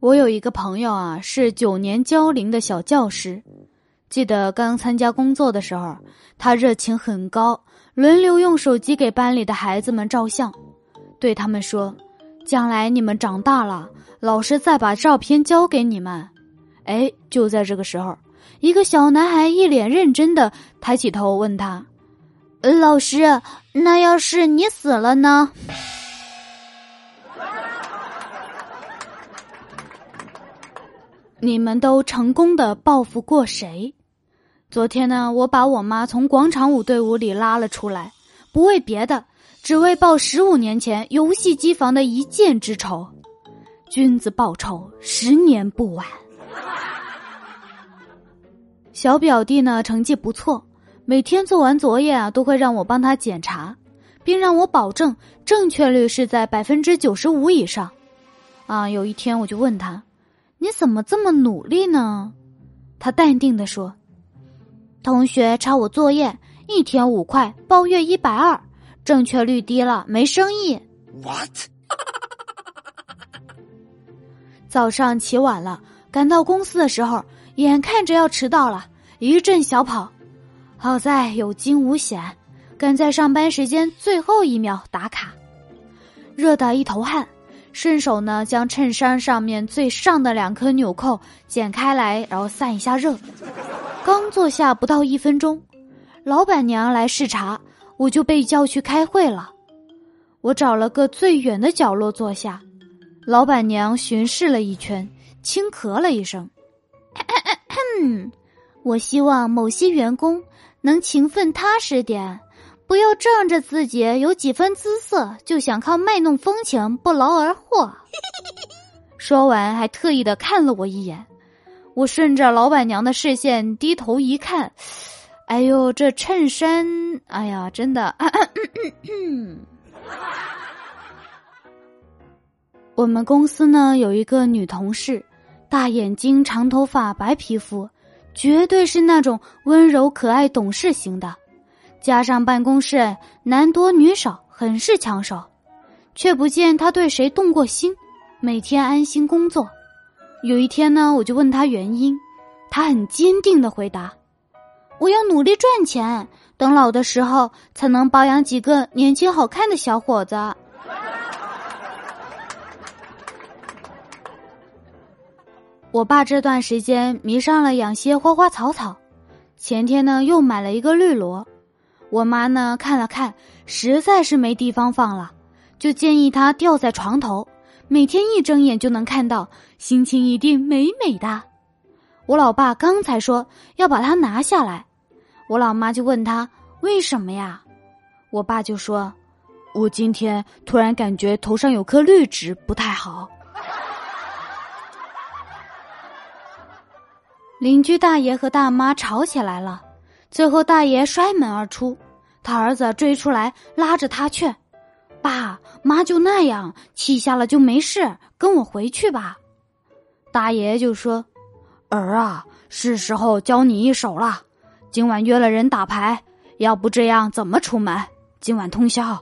我有一个朋友啊，是九年教龄的小教师。记得刚参加工作的时候，他热情很高，轮流用手机给班里的孩子们照相，对他们说：“将来你们长大了，老师再把照片交给你们。”哎，就在这个时候，一个小男孩一脸认真的抬起头问他：“老师，那要是你死了呢？”你们都成功的报复过谁？昨天呢，我把我妈从广场舞队伍里拉了出来，不为别的，只为报十五年前游戏机房的一箭之仇。君子报仇，十年不晚。小表弟呢，成绩不错，每天做完作业啊，都会让我帮他检查，并让我保证正确率是在百分之九十五以上。啊，有一天我就问他。你怎么这么努力呢？他淡定的说：“同学抄我作业，一天五块，包月一百二，正确率低了，没生意。” What？早上起晚了，赶到公司的时候，眼看着要迟到了，一阵小跑，好在有惊无险，赶在上班时间最后一秒打卡，热得一头汗。顺手呢，将衬衫上面最上的两颗纽扣剪开来，然后散一下热。刚坐下不到一分钟，老板娘来视察，我就被叫去开会了。我找了个最远的角落坐下，老板娘巡视了一圈，轻咳了一声：“咳咳咳我希望某些员工能勤奋踏实点。”不要仗着自己有几分姿色，就想靠卖弄风情不劳而获。说完，还特意的看了我一眼。我顺着老板娘的视线低头一看，哎呦，这衬衫，哎呀，真的。我们公司呢有一个女同事，大眼睛、长头发、白皮肤，绝对是那种温柔可爱、懂事型的。加上办公室男多女少，很是抢手，却不见他对谁动过心，每天安心工作。有一天呢，我就问他原因，他很坚定的回答：“我要努力赚钱，等老的时候才能包养几个年轻好看的小伙子。”我爸这段时间迷上了养些花花草草，前天呢又买了一个绿萝。我妈呢看了看，实在是没地方放了，就建议他吊在床头，每天一睁眼就能看到，心情一定美美的。我老爸刚才说要把它拿下来，我老妈就问他为什么呀？我爸就说：“我今天突然感觉头上有颗绿植不太好。”邻居大爷和大妈吵起来了。最后，大爷摔门而出，他儿子追出来拉着他劝：“爸妈就那样，气下了就没事，跟我回去吧。”大爷就说：“儿啊，是时候教你一手了。今晚约了人打牌，要不这样怎么出门？今晚通宵。”